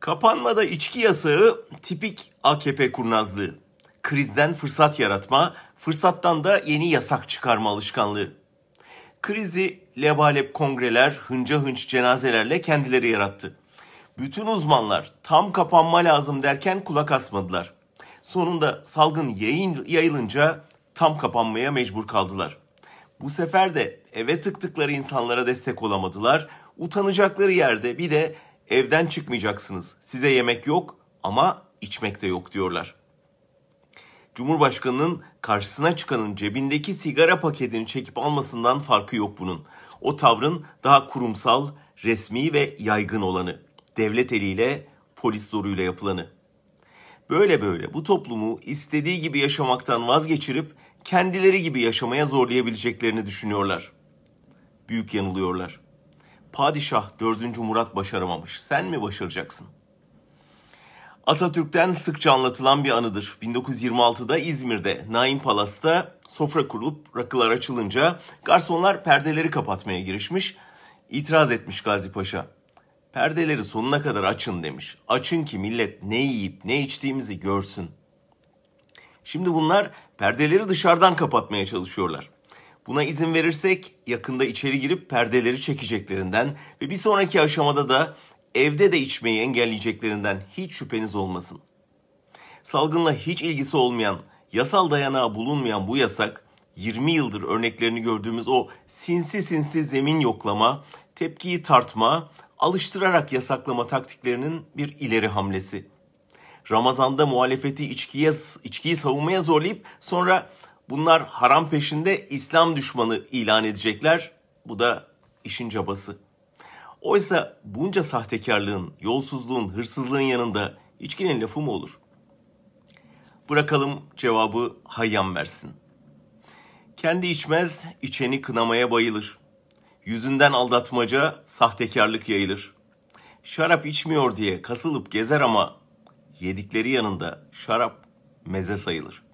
Kapanmada içki yasağı tipik AKP kurnazlığı. Krizden fırsat yaratma, fırsattan da yeni yasak çıkarma alışkanlığı. Krizi lebalep kongreler, hınca hınç cenazelerle kendileri yarattı. Bütün uzmanlar tam kapanma lazım derken kulak asmadılar. Sonunda salgın yayın, yayılınca tam kapanmaya mecbur kaldılar. Bu sefer de eve tıktıkları insanlara destek olamadılar. Utanacakları yerde bir de evden çıkmayacaksınız. Size yemek yok ama içmek de yok diyorlar. Cumhurbaşkanının karşısına çıkanın cebindeki sigara paketini çekip almasından farkı yok bunun. O tavrın daha kurumsal, resmi ve yaygın olanı. Devlet eliyle, polis zoruyla yapılanı. Böyle böyle bu toplumu istediği gibi yaşamaktan vazgeçirip kendileri gibi yaşamaya zorlayabileceklerini düşünüyorlar. Büyük yanılıyorlar. Padişah 4. Murat başaramamış. Sen mi başaracaksın? Atatürk'ten sıkça anlatılan bir anıdır. 1926'da İzmir'de Naim Palas'ta sofra kurulup rakılar açılınca garsonlar perdeleri kapatmaya girişmiş. İtiraz etmiş Gazi Paşa. Perdeleri sonuna kadar açın demiş. Açın ki millet ne yiyip ne içtiğimizi görsün. Şimdi bunlar perdeleri dışarıdan kapatmaya çalışıyorlar. Buna izin verirsek yakında içeri girip perdeleri çekeceklerinden ve bir sonraki aşamada da evde de içmeyi engelleyeceklerinden hiç şüpheniz olmasın. Salgınla hiç ilgisi olmayan, yasal dayanağı bulunmayan bu yasak 20 yıldır örneklerini gördüğümüz o sinsi sinsi zemin yoklama, tepkiyi tartma, alıştırarak yasaklama taktiklerinin bir ileri hamlesi. Ramazan'da muhalefeti içkiye, içkiyi savunmaya zorlayıp sonra bunlar haram peşinde İslam düşmanı ilan edecekler. Bu da işin cabası. Oysa bunca sahtekarlığın, yolsuzluğun, hırsızlığın yanında içkinin lafı mı olur? Bırakalım cevabı Hayyam versin. Kendi içmez, içeni kınamaya bayılır. Yüzünden aldatmaca, sahtekarlık yayılır. Şarap içmiyor diye kasılıp gezer ama yedikleri yanında şarap meze sayılır.